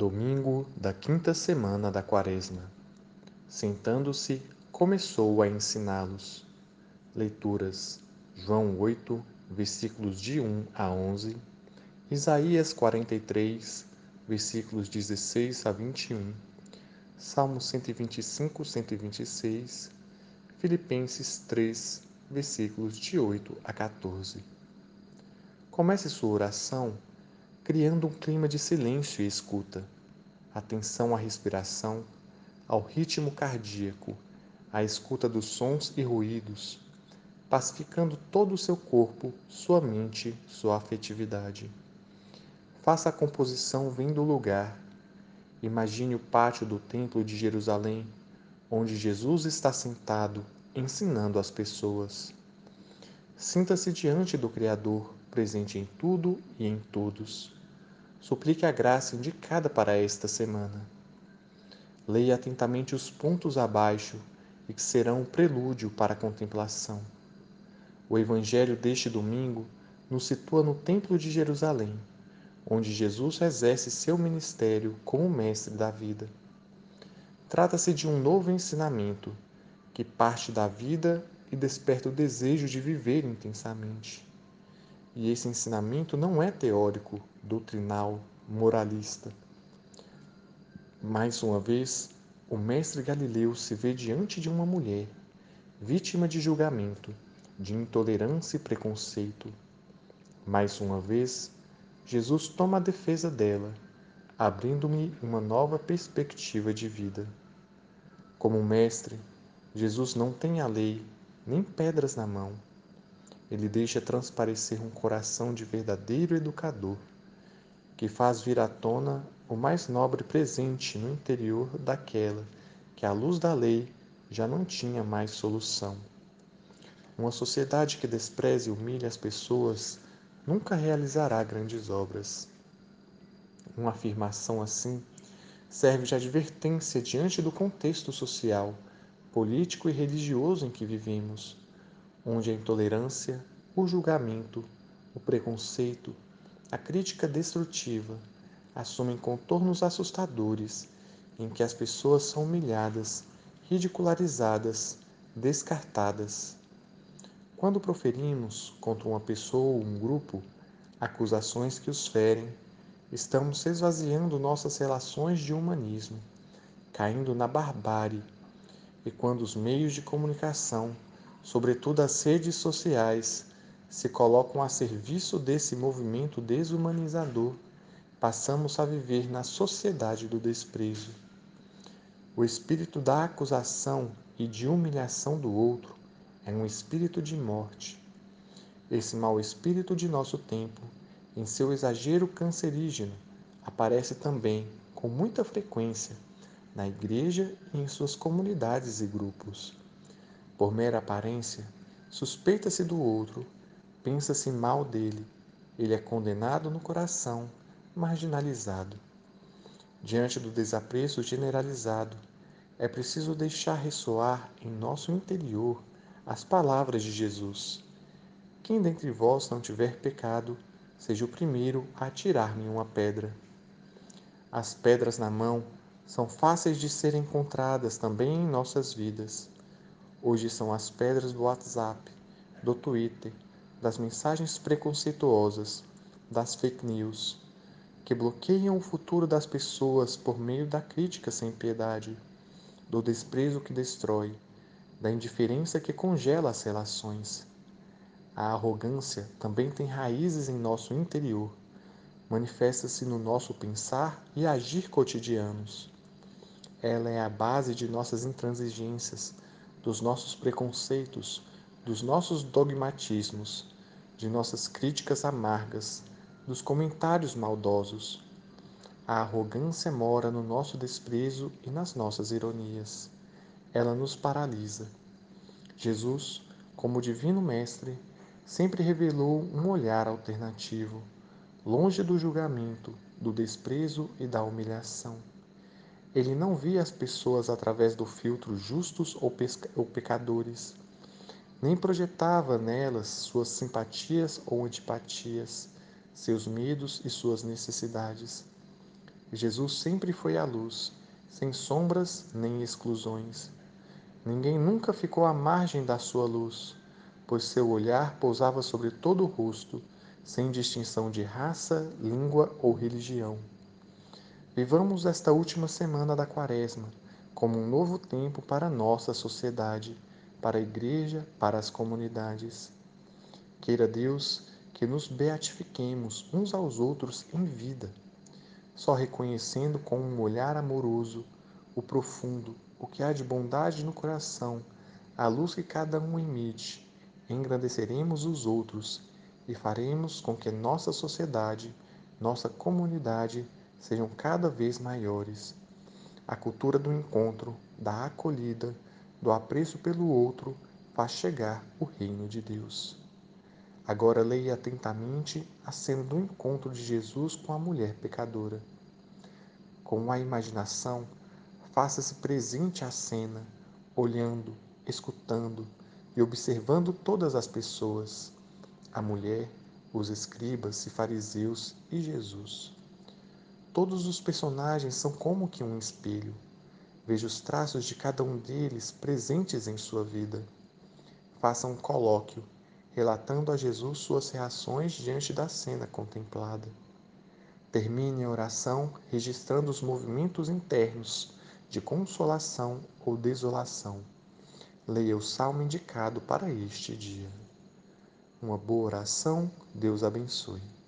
Domingo da quinta semana da Quaresma. Sentando-se, começou a ensiná-los. Leituras: João 8, versículos de 1 a 11, Isaías 43, versículos 16 a 21, Salmo 125, 126, Filipenses 3, versículos de 8 a 14. Comece sua oração criando um clima de silêncio e escuta, atenção à respiração, ao ritmo cardíaco, à escuta dos sons e ruídos, pacificando todo o seu corpo, sua mente, sua afetividade. Faça a composição vindo do lugar. Imagine o pátio do Templo de Jerusalém, onde Jesus está sentado, ensinando as pessoas. Sinta-se diante do Criador, presente em tudo e em todos suplique a graça indicada para esta semana. Leia atentamente os pontos abaixo e que serão um prelúdio para a contemplação. O Evangelho deste domingo nos situa no Templo de Jerusalém, onde Jesus exerce seu ministério como mestre da vida. Trata-se de um novo ensinamento que parte da vida e desperta o desejo de viver intensamente. E esse ensinamento não é teórico, doutrinal, moralista. Mais uma vez, o mestre Galileu se vê diante de uma mulher, vítima de julgamento, de intolerância e preconceito. Mais uma vez, Jesus toma a defesa dela, abrindo-me uma nova perspectiva de vida. Como mestre, Jesus não tem a lei nem pedras na mão ele deixa transparecer um coração de verdadeiro educador, que faz vir à tona o mais nobre presente no interior daquela que, à luz da lei, já não tinha mais solução. Uma sociedade que despreze e humilhe as pessoas nunca realizará grandes obras. Uma afirmação assim serve de advertência diante do contexto social, político e religioso em que vivemos onde a intolerância, o julgamento, o preconceito, a crítica destrutiva assumem contornos assustadores em que as pessoas são humilhadas, ridicularizadas, descartadas. Quando proferimos contra uma pessoa ou um grupo acusações que os ferem, estamos esvaziando nossas relações de humanismo, caindo na barbárie. E quando os meios de comunicação sobretudo as redes sociais, se colocam a serviço desse movimento desumanizador, passamos a viver na sociedade do desprezo. O espírito da acusação e de humilhação do outro é um espírito de morte. Esse mau espírito de nosso tempo, em seu exagero cancerígeno, aparece também com muita frequência na igreja e em suas comunidades e grupos. Por mera aparência, suspeita-se do outro, pensa-se mal dele, ele é condenado no coração, marginalizado. Diante do desapreço generalizado, é preciso deixar ressoar em nosso interior as palavras de Jesus. Quem dentre vós não tiver pecado, seja o primeiro a atirar-me uma pedra. As pedras na mão são fáceis de serem encontradas também em nossas vidas. Hoje são as pedras do WhatsApp, do Twitter, das mensagens preconceituosas, das fake news, que bloqueiam o futuro das pessoas por meio da crítica sem piedade, do desprezo que destrói, da indiferença que congela as relações. A arrogância também tem raízes em nosso interior, manifesta-se no nosso pensar e agir cotidianos. Ela é a base de nossas intransigências dos nossos preconceitos, dos nossos dogmatismos, de nossas críticas amargas, dos comentários maldosos. A arrogância mora no nosso desprezo e nas nossas ironias. Ela nos paralisa. Jesus, como Divino Mestre, sempre revelou um olhar alternativo, longe do julgamento, do desprezo e da humilhação. Ele não via as pessoas através do filtro justos ou, ou pecadores, nem projetava nelas suas simpatias ou antipatias, seus medos e suas necessidades. Jesus sempre foi a luz, sem sombras nem exclusões. Ninguém nunca ficou à margem da sua luz, pois seu olhar pousava sobre todo o rosto, sem distinção de raça, língua ou religião. Vivamos esta última semana da Quaresma como um novo tempo para nossa sociedade, para a Igreja, para as comunidades. Queira Deus que nos beatifiquemos uns aos outros em vida, só reconhecendo com um olhar amoroso o profundo, o que há de bondade no coração, a luz que cada um emite, engrandeceremos os outros e faremos com que nossa sociedade, nossa comunidade sejam cada vez maiores. A cultura do encontro, da acolhida, do apreço pelo outro faz chegar o reino de Deus. Agora leia atentamente a cena do encontro de Jesus com a mulher pecadora. Com a imaginação, faça-se presente à cena, olhando, escutando e observando todas as pessoas, a mulher, os escribas e fariseus e Jesus. Todos os personagens são como que um espelho. Veja os traços de cada um deles presentes em sua vida. Faça um colóquio, relatando a Jesus suas reações diante da cena contemplada. Termine a oração registrando os movimentos internos de consolação ou desolação. Leia o salmo indicado para este dia. Uma boa oração, Deus abençoe.